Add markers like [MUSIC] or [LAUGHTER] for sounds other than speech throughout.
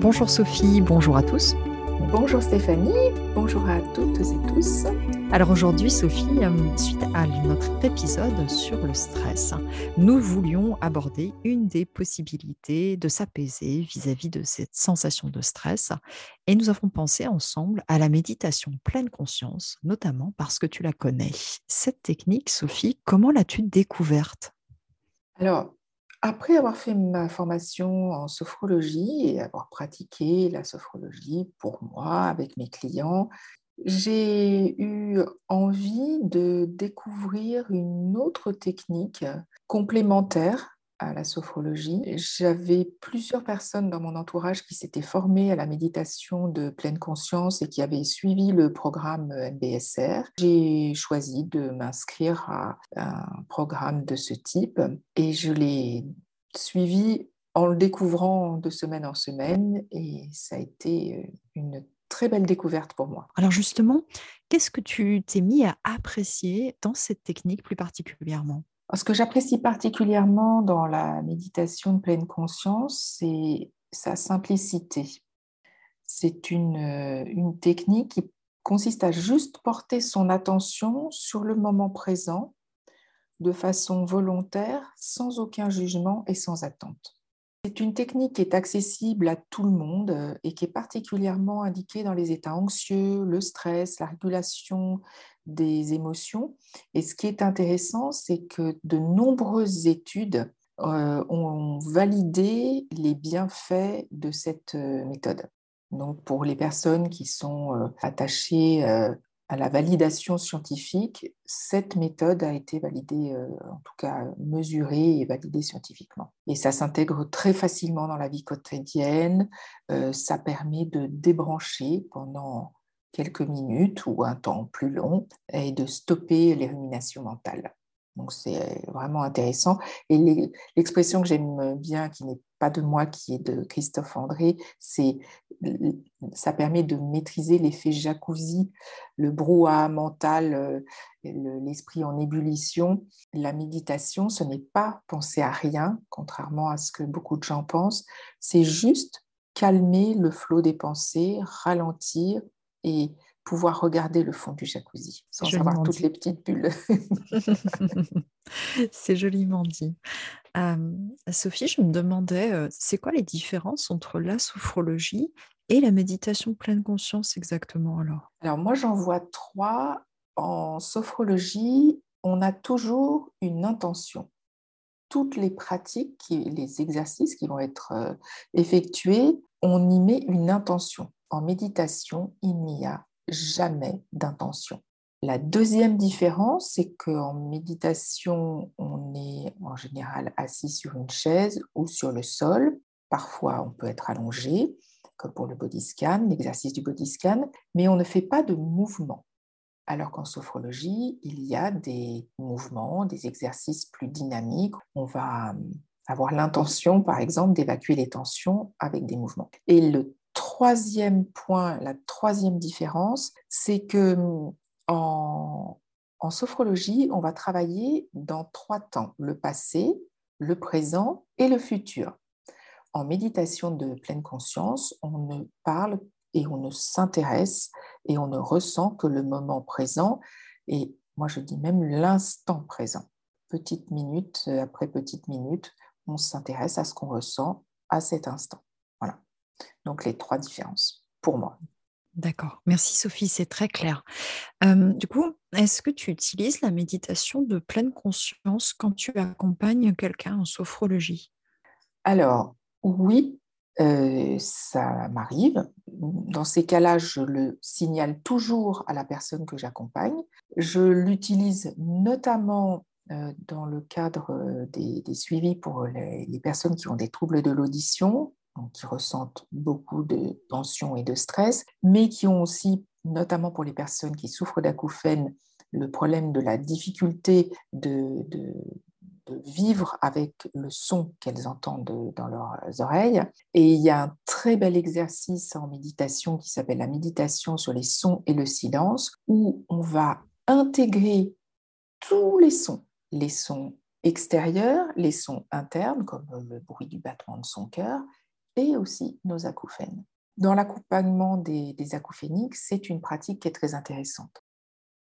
Bonjour Sophie, bonjour à tous. Bonjour Stéphanie, bonjour à toutes et tous. Alors aujourd'hui Sophie, euh, suite à notre épisode sur le stress, nous voulions aborder une des possibilités de s'apaiser vis-à-vis de cette sensation de stress et nous avons pensé ensemble à la méditation pleine conscience, notamment parce que tu la connais. Cette technique, Sophie, comment l'as-tu découverte? Alors, après avoir fait ma formation en sophrologie et avoir pratiqué la sophrologie pour moi, avec mes clients, j'ai eu envie de découvrir une autre technique complémentaire à la sophrologie. J'avais plusieurs personnes dans mon entourage qui s'étaient formées à la méditation de pleine conscience et qui avaient suivi le programme MBSR. J'ai choisi de m'inscrire à un programme de ce type et je l'ai suivi en le découvrant de semaine en semaine et ça a été une très belle découverte pour moi. Alors justement, qu'est-ce que tu t'es mis à apprécier dans cette technique plus particulièrement? Ce que j'apprécie particulièrement dans la méditation de pleine conscience, c'est sa simplicité. C'est une, euh, une technique qui consiste à juste porter son attention sur le moment présent de façon volontaire, sans aucun jugement et sans attente. C'est une technique qui est accessible à tout le monde euh, et qui est particulièrement indiquée dans les états anxieux, le stress, la régulation des émotions. Et ce qui est intéressant, c'est que de nombreuses études euh, ont validé les bienfaits de cette euh, méthode. Donc pour les personnes qui sont euh, attachées à la validation scientifique, cette méthode a été validée, en tout cas mesurée et validée scientifiquement. Et ça s'intègre très facilement dans la vie quotidienne, ça permet de débrancher pendant quelques minutes ou un temps plus long et de stopper les ruminations mentales. Donc c'est vraiment intéressant. Et l'expression que j'aime bien, qui n'est pas de moi, qui est de Christophe André, c'est ça permet de maîtriser l'effet jacuzzi, le brouhaha mental, euh, l'esprit en ébullition. La méditation, ce n'est pas penser à rien, contrairement à ce que beaucoup de gens pensent. C'est juste calmer le flot des pensées, ralentir et pouvoir regarder le fond du jacuzzi sans avoir toutes les petites bulles. [LAUGHS] C'est joliment dit. Sophie, je me demandais, euh, c'est quoi les différences entre la sophrologie et la méditation pleine conscience exactement alors? Alors moi, j'en vois trois. En sophrologie, on a toujours une intention. Toutes les pratiques, les exercices qui vont être euh, effectués, on y met une intention. En méditation, il n'y a jamais d'intention. La deuxième différence, c'est qu'en méditation, on est en général assis sur une chaise ou sur le sol. Parfois, on peut être allongé, comme pour le body scan, l'exercice du body scan, mais on ne fait pas de mouvement. Alors qu'en sophrologie, il y a des mouvements, des exercices plus dynamiques. On va avoir l'intention, par exemple, d'évacuer les tensions avec des mouvements. Et le troisième point, la troisième différence, c'est que en, sophrologie, on va travailler dans trois temps, le passé, le présent et le futur. En méditation de pleine conscience, on ne parle et on ne s'intéresse et on ne ressent que le moment présent et moi je dis même l'instant présent. Petite minute après petite minute, on s'intéresse à ce qu'on ressent à cet instant. Donc les trois différences pour moi. D'accord. Merci Sophie, c'est très clair. du coup, est-ce que tu utilises la méditation de pleine conscience quand tu accompagnes quelqu'un en sophrologie? Alors, oui, ça m'arrive. Dans ces cas-là, je le signale toujours à la personne que j'accompagne. Je l'utilise notamment dans le cadre des, suivis pour les, personnes qui ont des troubles de l'audition qui ressentent beaucoup de tension et de stress, mais qui ont aussi, notamment pour les personnes qui souffrent d'acouphènes, le problème de la difficulté de, de, vivre avec le son qu'elles entendent dans leurs oreilles. Et il y a un très bel exercice en méditation qui s'appelle la méditation sur les sons et le silence, où on va intégrer tous les sons, les sons extérieurs, les sons internes, comme le bruit du battement de son cœur, et aussi nos acouphènes. Dans l'accompagnement des, des acouphéniques, c'est une pratique qui est très intéressante.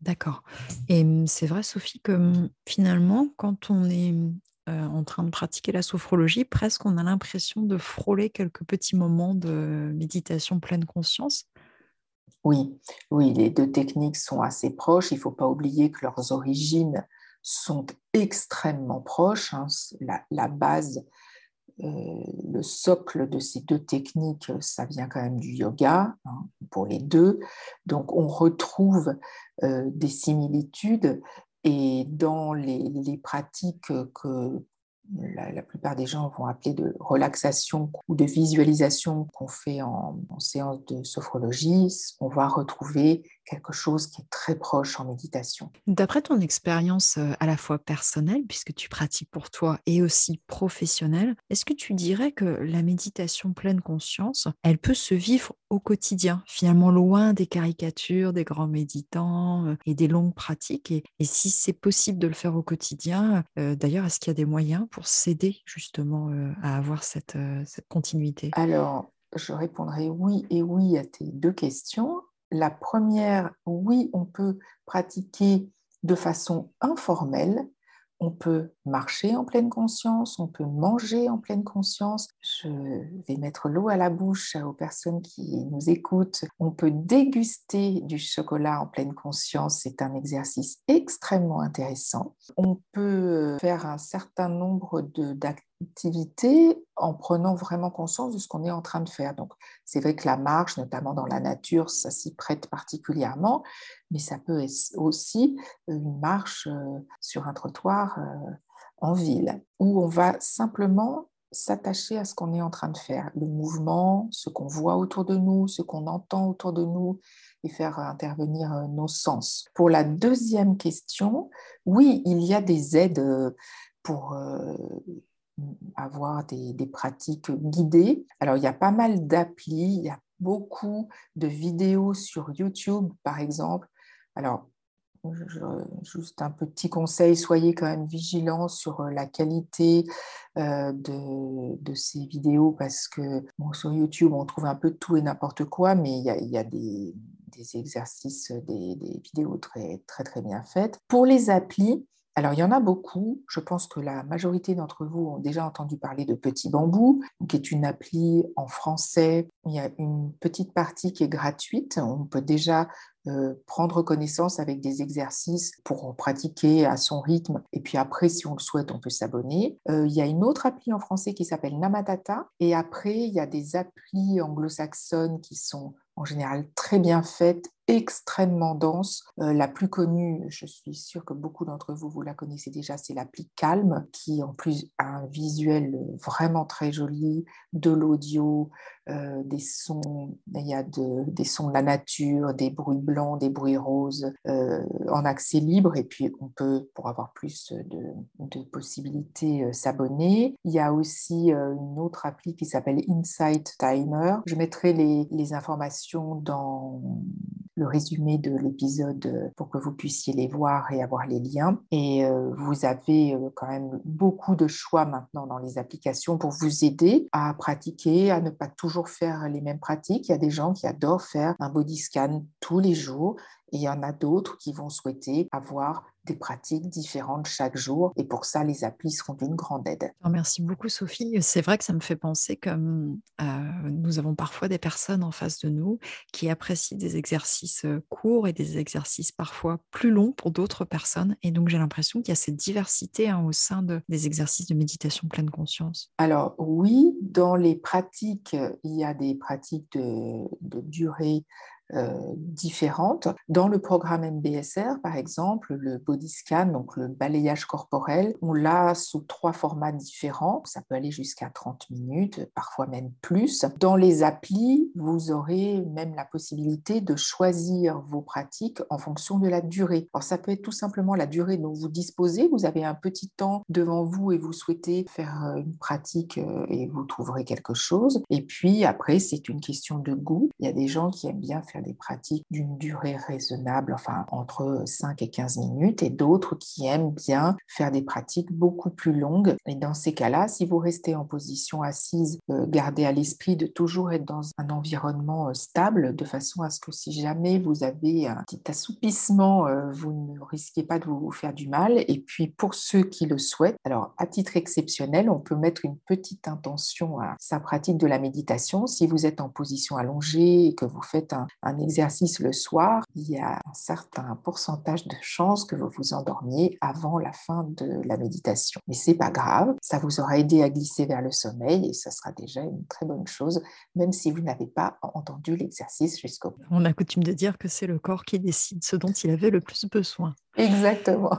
D'accord. Et mmh, c'est vrai, Sophie, que mmh, finalement, quand on est mmh, en train de pratiquer la sophrologie, presque on a l'impression de frôler quelques petits moments de méditation pleine conscience. Oui, oui, les deux techniques sont assez proches. Il ne faut pas oublier que leurs origines sont extrêmement proches. Hein. La, base, euh, le socle de ces deux techniques, ça vient quand même du yoga hein, pour les deux. Donc on retrouve euh, des similitudes et dans les pratiques que la, plupart des gens vont appeler de relaxation ou de visualisation qu'on fait en, séance de sophrologie, on va retrouver quelque chose qui est très proche en méditation. D'après ton expérience euh, à la fois personnelle, puisque tu pratiques pour toi, et aussi professionnelle, est-ce que tu dirais que la méditation pleine conscience, elle peut se vivre au quotidien, finalement loin des caricatures des grands méditants euh, et des longues pratiques? Et, si c'est possible de le faire au quotidien, euh, d'ailleurs, est-ce qu'il y a des moyens pour s'aider justement à avoir cette, cette continuité? Alors, je répondrai oui et oui à tes deux questions. La première, oui, on peut pratiquer de façon informelle. On peut marcher en pleine conscience, on peut manger en pleine conscience. Je vais mettre l'eau à la bouche aux personnes qui nous écoutent. On peut déguster du chocolat en pleine conscience. C'est un exercice extrêmement intéressant. On peut faire un certain nombre d'activités activité en prenant vraiment conscience de ce qu'on est en train de faire. Donc, c'est vrai que la marche, notamment dans la nature, ça s'y prête particulièrement, mais ça peut être aussi une marche euh, sur un trottoir euh, en ville, où on va simplement s'attacher à ce qu'on est en train de faire, le mouvement, ce qu'on voit autour de nous, ce qu'on entend autour de nous, et faire intervenir euh, nos sens. Pour la deuxième question, oui, il y a des aides pour avoir des, pratiques guidées. Alors, il y a pas mal d'applis, il y a beaucoup de vidéos sur YouTube, par exemple. Alors, juste un petit conseil, soyez quand même vigilants sur la qualité euh, de, ces vidéos parce que sur YouTube, on trouve un peu tout et n'importe quoi, mais il y a, des, exercices, des, des, vidéos très, très, très bien faites. Pour les applis, alors, il y en a beaucoup. Je pense que la majorité d'entre vous ont déjà entendu parler de Petit Bambou, qui est une appli en français. Il y a une petite partie qui est gratuite. On peut déjà euh, prendre connaissance avec des exercices pour pratiquer à son rythme. Et puis après, si on le souhaite, on peut s'abonner. Euh, il y a une autre appli en français qui s'appelle Namatata. Et après, il y a des applis anglo-saxonnes qui sont en général très bien faite, extrêmement dense. Euh, la plus connue, je suis sûre que beaucoup d'entre vous, vous la connaissez déjà, c'est l'appli Calme, qui en plus a un visuel vraiment très joli, de l'audio, euh, des sons, il y a des sons de la nature, des bruits blancs, des bruits roses, euh, en accès libre. Et puis, on peut, pour avoir plus de, possibilités, s'abonner. Il y a aussi une autre appli qui s'appelle Insight Timer. Je mettrai les informations dans le résumé de l'épisode pour que vous puissiez les voir et avoir les liens. Et euh, vous avez euh, quand même beaucoup de choix maintenant dans les applications pour vous aider à pratiquer, à ne pas toujours faire les mêmes pratiques. Il y a des gens qui adorent faire un body scan tous les jours et il y en a d'autres qui vont souhaiter avoir des pratiques différentes chaque jour. Et pour ça, les applis seront d'une grande aide. Merci beaucoup, Sophie. C'est vrai que ça me fait penser que euh, nous avons parfois des personnes en face de nous qui apprécient des exercices euh, courts et des exercices parfois plus longs pour d'autres personnes. Et donc, j'ai l'impression qu'il y a cette diversité hein, au sein de, des exercices de méditation pleine conscience. Alors, oui, dans les pratiques, il y a des pratiques de, de durée différentes. Dans le programme MBSR, par exemple, le body scan, donc le balayage corporel, on l'a sous trois formats différents. Ça peut aller jusqu'à 30 minutes, parfois même plus. Dans les applis, vous aurez même la possibilité de choisir vos pratiques en fonction de la durée. Alors, ça peut être tout simplement la durée dont vous disposez. Vous avez un petit temps devant vous et vous souhaitez faire euh, une pratique euh, et vous trouverez quelque chose. Et puis après, c'est une question de goût. Il y a des gens qui aiment bien faire des pratiques d'une durée raisonnable, enfin entre 5 et 15 minutes, et d'autres qui aiment bien faire des pratiques beaucoup plus longues. Et dans ces cas-là, si vous restez en position assise, euh, gardez à l'esprit de toujours être dans un environnement euh, stable, de façon à ce que si jamais vous avez un petit assoupissement, euh, vous ne risquez pas de vous faire du mal. Et puis pour ceux qui le souhaitent, alors à titre exceptionnel, on peut mettre une petite intention à sa pratique de la méditation. Si vous êtes en position allongée et que vous faites un exercice le soir, il y a un certain pourcentage de chances que vous vous endormiez avant la fin de la méditation. Mais c'est pas grave, ça vous aura aidé à glisser vers le sommeil et ça sera déjà une très bonne chose, même si vous n'avez pas entendu l'exercice jusqu'au bout. On a coutume de dire que c'est le corps qui décide ce dont il avait le plus besoin. Exactement.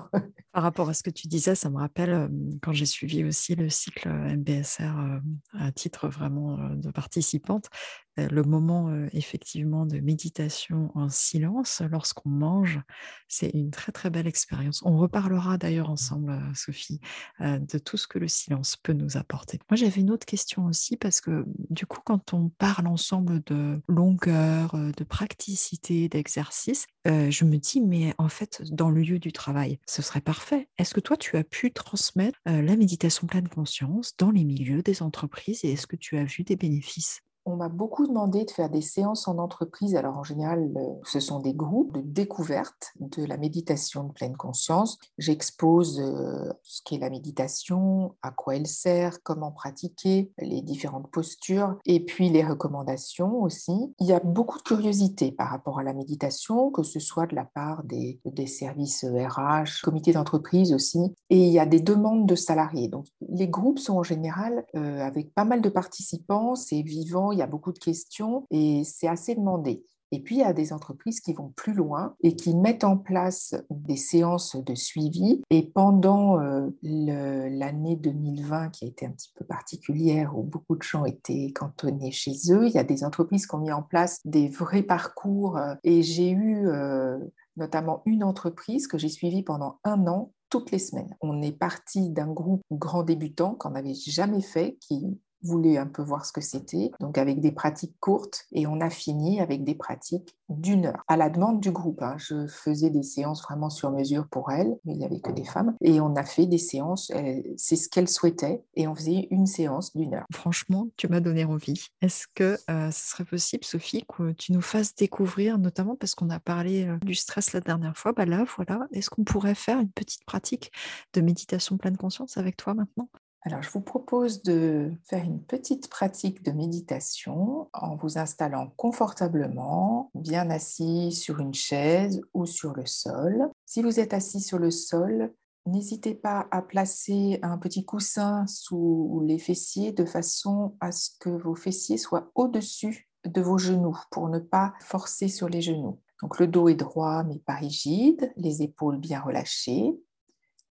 Par rapport à ce que tu disais, ça me rappelle quand j'ai suivi aussi le cycle MBSR à titre vraiment de participante, le moment effectivement de méditation en silence lorsqu'on mange, c'est une très très belle expérience. On reparlera d'ailleurs ensemble, Sophie, de tout ce que le silence peut nous apporter. Moi, j'avais une autre question aussi parce que du coup, quand on parle ensemble de longueur, de praticité, d'exercice, je me dis, mais en fait, dans le lieu du travail, ce serait parfait. Est-ce que toi, tu as pu transmettre la méditation pleine conscience dans les milieux des entreprises et est-ce que tu as vu des bénéfices? On m'a beaucoup demandé de faire des séances en entreprise. Alors en général, ce sont des groupes de découverte de la méditation de pleine conscience. J'expose euh, ce qu'est la méditation, à quoi elle sert, comment pratiquer, les différentes postures et puis les recommandations aussi. Il y a beaucoup de curiosité par rapport à la méditation, que ce soit de la part des, services RH, comités d'entreprise aussi. Et il y a des demandes de salariés. Donc les groupes sont en général euh, avec pas mal de participants, c'est vivant il y a beaucoup de questions et c'est assez demandé. Et puis, il y a des entreprises qui vont plus loin et qui mettent en place des séances de suivi. Et pendant euh, l'année 2020, qui a été un petit peu particulière, où beaucoup de gens étaient cantonnés chez eux, il y a des entreprises qui ont mis en place des vrais parcours. Et j'ai eu euh, notamment une entreprise que j'ai suivie pendant un an toutes les semaines. On est parti d'un groupe grand débutant qu'on n'avait jamais fait, qui voulait un peu voir ce que c'était, donc avec des pratiques courtes, et on a fini avec des pratiques d'une heure, à la demande du groupe. Hein. Je faisais des séances vraiment sur mesure pour elle, mais il n'y avait que des femmes, et on a fait des séances, c'est ce qu'elle souhaitait, et on faisait une séance d'une heure. Franchement, tu m'as donné envie. Est-ce que euh, ce serait possible, Sophie, que tu nous fasses découvrir, notamment parce qu'on a parlé euh, du stress la dernière fois, bah là, voilà, est-ce qu'on pourrait faire une petite pratique de méditation pleine conscience avec toi maintenant? Alors, je vous propose de faire une petite pratique de méditation en vous installant confortablement, bien assis sur une chaise ou sur le sol. Si vous êtes assis sur le sol, n'hésitez pas à placer un petit coussin sous les fessiers de façon à ce que vos fessiers soient au-dessus de vos genoux pour ne pas forcer sur les genoux. Donc le dos est droit mais pas rigide, les épaules bien relâchées,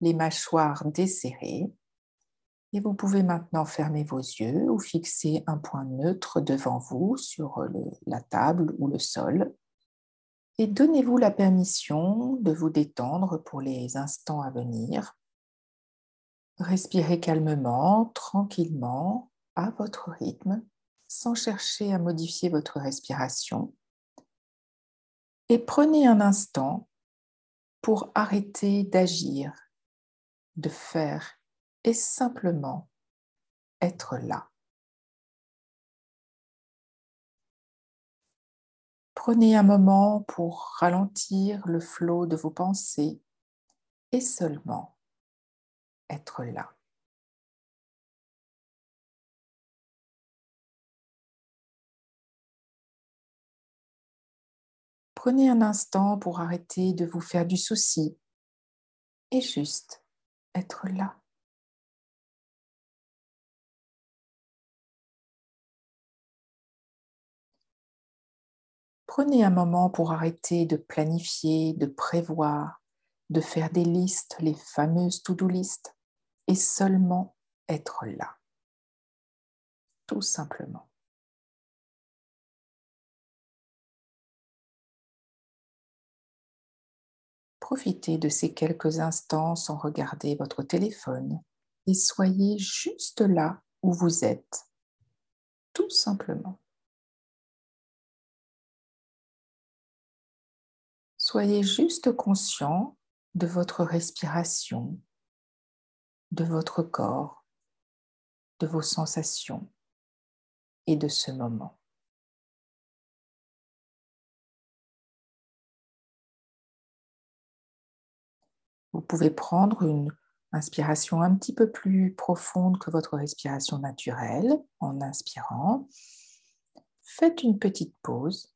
les mâchoires desserrées et vous pouvez maintenant fermer vos yeux ou fixer un point neutre devant vous sur la table ou le sol. Et donnez-vous la permission de vous détendre pour les instants à venir. Respirez calmement, tranquillement, à votre rythme, sans chercher à modifier votre respiration. Et prenez un instant pour arrêter d'agir, de faire et simplement être là. Prenez un moment pour ralentir le flot de vos pensées et seulement être là. Prenez un instant pour arrêter de vous faire du souci et juste être là. Prenez un moment pour arrêter de planifier, de prévoir, de faire des listes, les fameuses to-do listes, et seulement être là. Tout simplement. Profitez de ces quelques instants sans regarder votre téléphone et soyez juste là où vous êtes, tout simplement. Soyez juste conscient de votre respiration, de votre corps, de vos sensations et de ce moment. Vous pouvez prendre une inspiration un petit peu plus profonde que votre respiration naturelle en inspirant. Faites une petite pause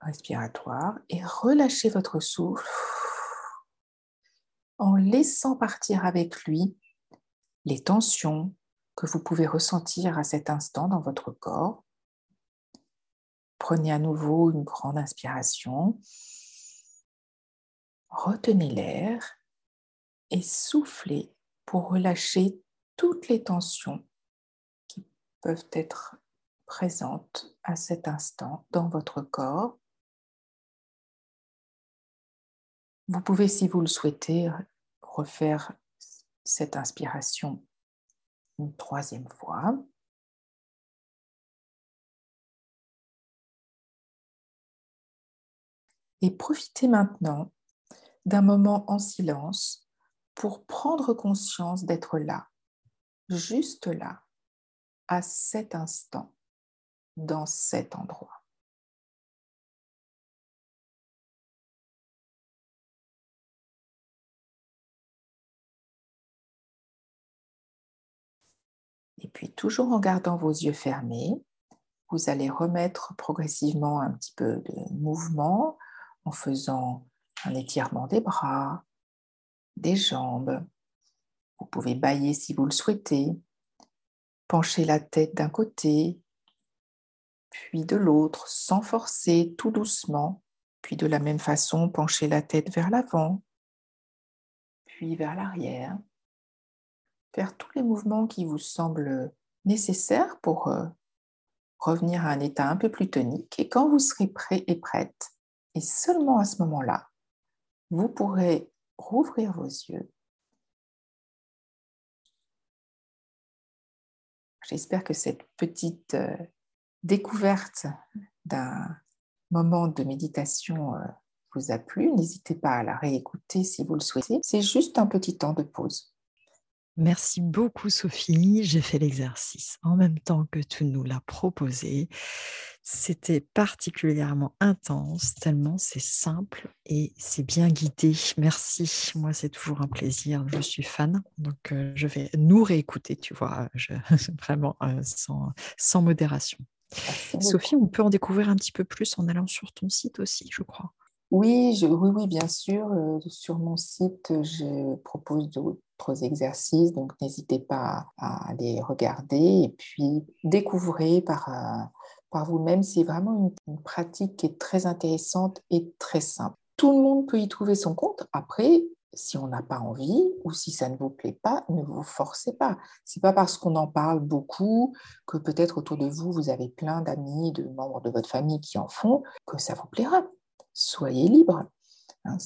respiratoire et relâchez votre souffle en laissant partir avec lui les tensions que vous pouvez ressentir à cet instant dans votre corps. Prenez à nouveau une grande inspiration. Retenez l'air et soufflez pour relâcher toutes les tensions qui peuvent être présentes à cet instant dans votre corps. Vous pouvez, si vous le souhaitez, refaire cette inspiration une troisième fois. Et profitez maintenant d'un moment en silence pour prendre conscience d'être là, juste là, à cet instant, dans cet endroit. Et puis, toujours en gardant vos yeux fermés, vous allez remettre progressivement un petit peu de mouvement en faisant un étirement des bras, des jambes. Vous pouvez bailler si vous le souhaitez, pencher la tête d'un côté, puis de l'autre, sans forcer, tout doucement, puis de la même façon, pencher la tête vers l'avant, puis vers l'arrière. Faire tous les mouvements qui vous semblent nécessaires pour euh, revenir à un état un peu plus tonique. Et quand vous serez prêt et prête, et seulement à ce moment-là, vous pourrez rouvrir vos yeux. J'espère que cette petite euh, découverte d'un moment de méditation euh, vous a plu. N'hésitez pas à la réécouter si vous le souhaitez. C'est juste un petit temps de pause. Merci beaucoup Sophie. J'ai fait l'exercice en même temps que tu nous l'as proposé. C'était particulièrement intense, tellement c'est simple et c'est bien guidé. Merci. Moi, c'est toujours un plaisir. Je suis fan. Donc, euh, je vais nous réécouter, tu vois, [LAUGHS] vraiment euh, sans, sans modération. Sophie, on peut en découvrir un petit peu plus en allant sur ton site aussi, je crois. Oui, oui, oui, bien sûr. Euh, sur mon site, je propose d'autres exercices, donc n'hésitez pas à les regarder et puis découvrez par, euh, par vous-même. C'est vraiment une, pratique qui est très intéressante et très simple. Tout le monde peut y trouver son compte. Après, si on n'a pas envie ou si ça ne vous plaît pas, ne vous forcez pas. C'est pas parce qu'on en parle beaucoup que peut-être autour de vous vous avez plein d'amis, de membres de votre famille qui en font que ça vous plaira soyez libre. Hein,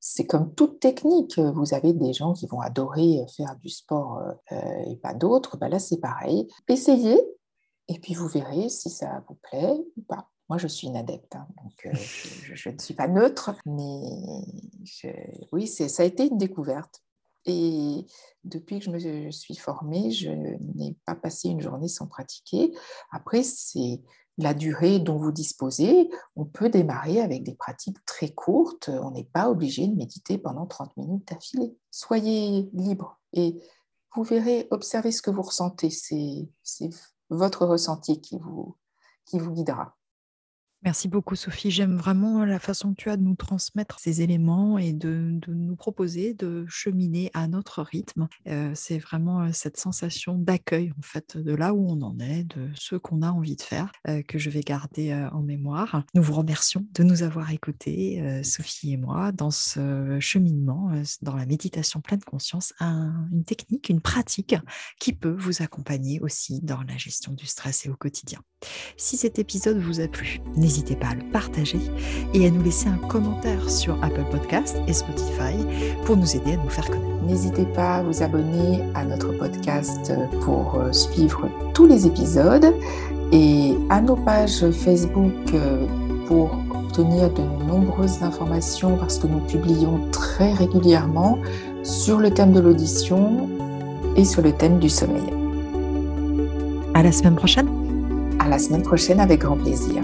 c'est comme toute technique. Vous avez des gens qui vont adorer faire du sport euh, et pas d'autres. Ben là, c'est pareil. Essayez et puis vous verrez si ça vous plaît ou pas. Moi, je suis une adepte, hein, donc euh, [LAUGHS] je, ne suis pas neutre, mais oui, ça a été une découverte. Et depuis que je me suis formée, je n'ai pas passé une journée sans pratiquer. Après, c'est la durée dont vous disposez. On peut démarrer avec des pratiques très courtes. On n'est pas obligé de méditer pendant 30 minutes d'affilée. Soyez libre et vous verrez, observez ce que vous ressentez. C'est votre ressenti qui vous, qui vous guidera. Merci beaucoup, Sophie. J'aime vraiment la façon que tu as de nous transmettre ces éléments et de, nous proposer de cheminer à notre rythme. Euh, c'est vraiment euh, cette sensation d'accueil, en fait, de là où on en est, de ce qu'on a envie de faire, euh, que je vais garder en mémoire. Nous vous remercions de nous avoir écoutés, Sophie et moi, dans ce cheminement, dans la méditation pleine conscience, une technique, une pratique qui peut vous accompagner aussi dans la gestion du stress et au quotidien. Si cet épisode vous a plu, n'hésitez pas à le partager et à nous laisser un commentaire sur Apple Podcast et Spotify pour nous aider à nous faire connaître. N'hésitez pas à vous abonner à notre podcast pour euh, suivre tous les épisodes et à nos pages Facebook euh, pour obtenir de nombreuses informations parce que nous publions très régulièrement sur le thème de l'audition et sur le thème du sommeil. À la semaine prochaine. À la semaine prochaine avec grand plaisir.